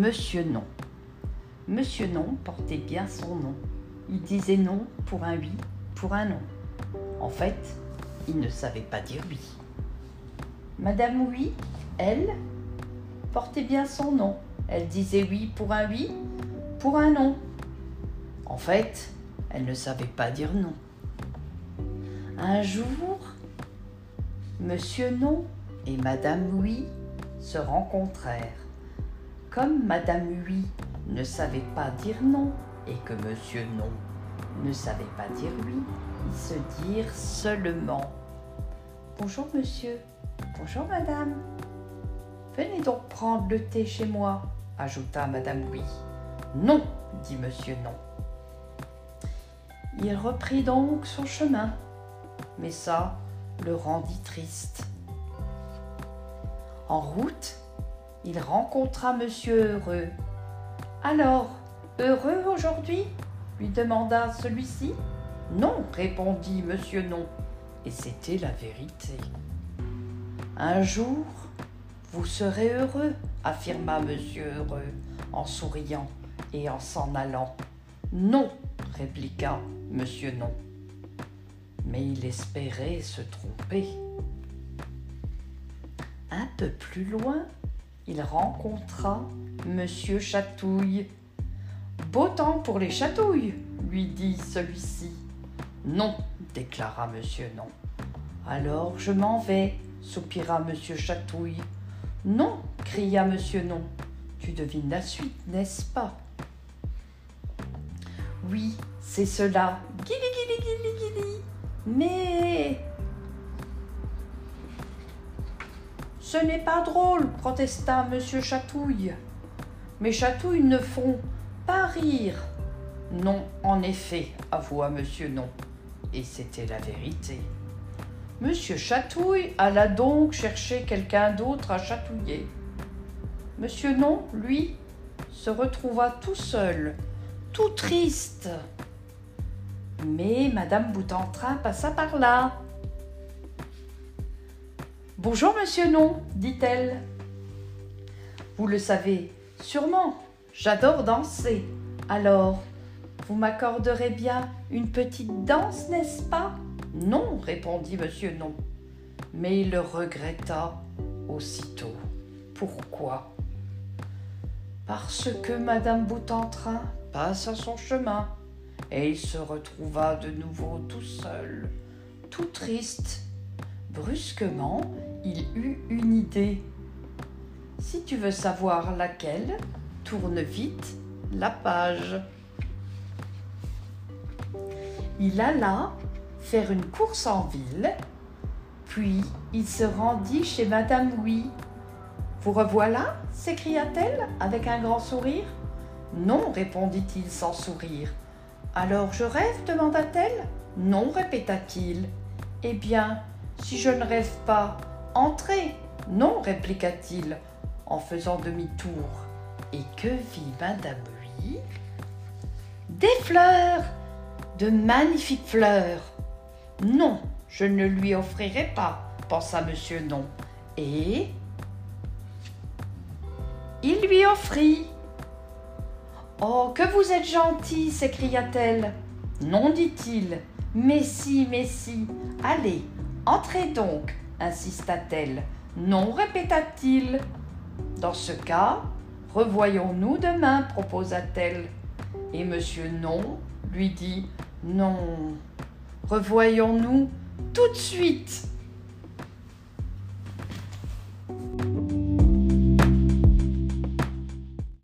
Monsieur Non. Monsieur Non portait bien son nom. Il disait non pour un oui, pour un non. En fait, il ne savait pas dire oui. Madame Oui, elle, portait bien son nom. Elle disait oui pour un oui, pour un non. En fait, elle ne savait pas dire non. Un jour, Monsieur Non et Madame Oui se rencontrèrent. Comme Madame Oui ne savait pas dire non et que Monsieur Non ne savait pas dire oui, ils se dirent seulement Bonjour monsieur, bonjour madame. Venez donc prendre le thé chez moi, ajouta Madame Oui. Non, dit Monsieur Non. Il reprit donc son chemin, mais ça le rendit triste. En route, il rencontra Monsieur Heureux. Alors, heureux aujourd'hui? lui demanda celui-ci. Non, répondit Monsieur Non, et c'était la vérité. Un jour, vous serez heureux, affirma Monsieur Heureux en souriant et en s'en allant. Non, répliqua Monsieur Non. Mais il espérait se tromper. Un peu plus loin, il rencontra Monsieur Chatouille. Beau temps pour les chatouilles, lui dit celui-ci. Non, déclara Monsieur Non. Alors je m'en vais, soupira Monsieur Chatouille. Non, cria Monsieur Non. Tu devines la suite, n'est-ce pas? Oui, c'est cela. Guili, guili, guili, guili. Mais. Ce n'est pas drôle, protesta Monsieur Chatouille. Mes chatouilles ne font pas rire. Non, en effet, avoua Monsieur Non. Et c'était la vérité. Monsieur Chatouille alla donc chercher quelqu'un d'autre à chatouiller. Monsieur Non, lui, se retrouva tout seul, tout triste. Mais Madame Boutentrin passa par là. Bonjour, monsieur Non, dit-elle. Vous le savez sûrement, j'adore danser. Alors, vous m'accorderez bien une petite danse, n'est-ce pas? Non, répondit monsieur Non. Mais il le regretta aussitôt. Pourquoi? Parce que Madame Boutentrin passa son chemin et il se retrouva de nouveau tout seul, tout triste. Brusquement, il eut une idée. Si tu veux savoir laquelle, tourne vite la page. Il alla faire une course en ville, puis il se rendit chez Madame Oui. Vous revoilà? s'écria-t-elle avec un grand sourire. Non, répondit-il sans sourire. Alors je rêve? demanda-t-elle. Non, répéta-t-il. Eh bien, si je ne rêve pas, entrez. Non, répliqua-t-il en faisant demi-tour. Et que vit Madame Oui Des fleurs De magnifiques fleurs Non, je ne lui offrirai pas, pensa Monsieur Non. Et il lui offrit. Oh, que vous êtes gentil s'écria-t-elle. Non, dit-il. Mais si, mais si. Allez, entrez donc, insista-t-elle. Non, répéta-t-il. Dans ce cas, revoyons-nous demain, proposa-t-elle. Et monsieur Non lui dit Non, revoyons-nous tout de suite.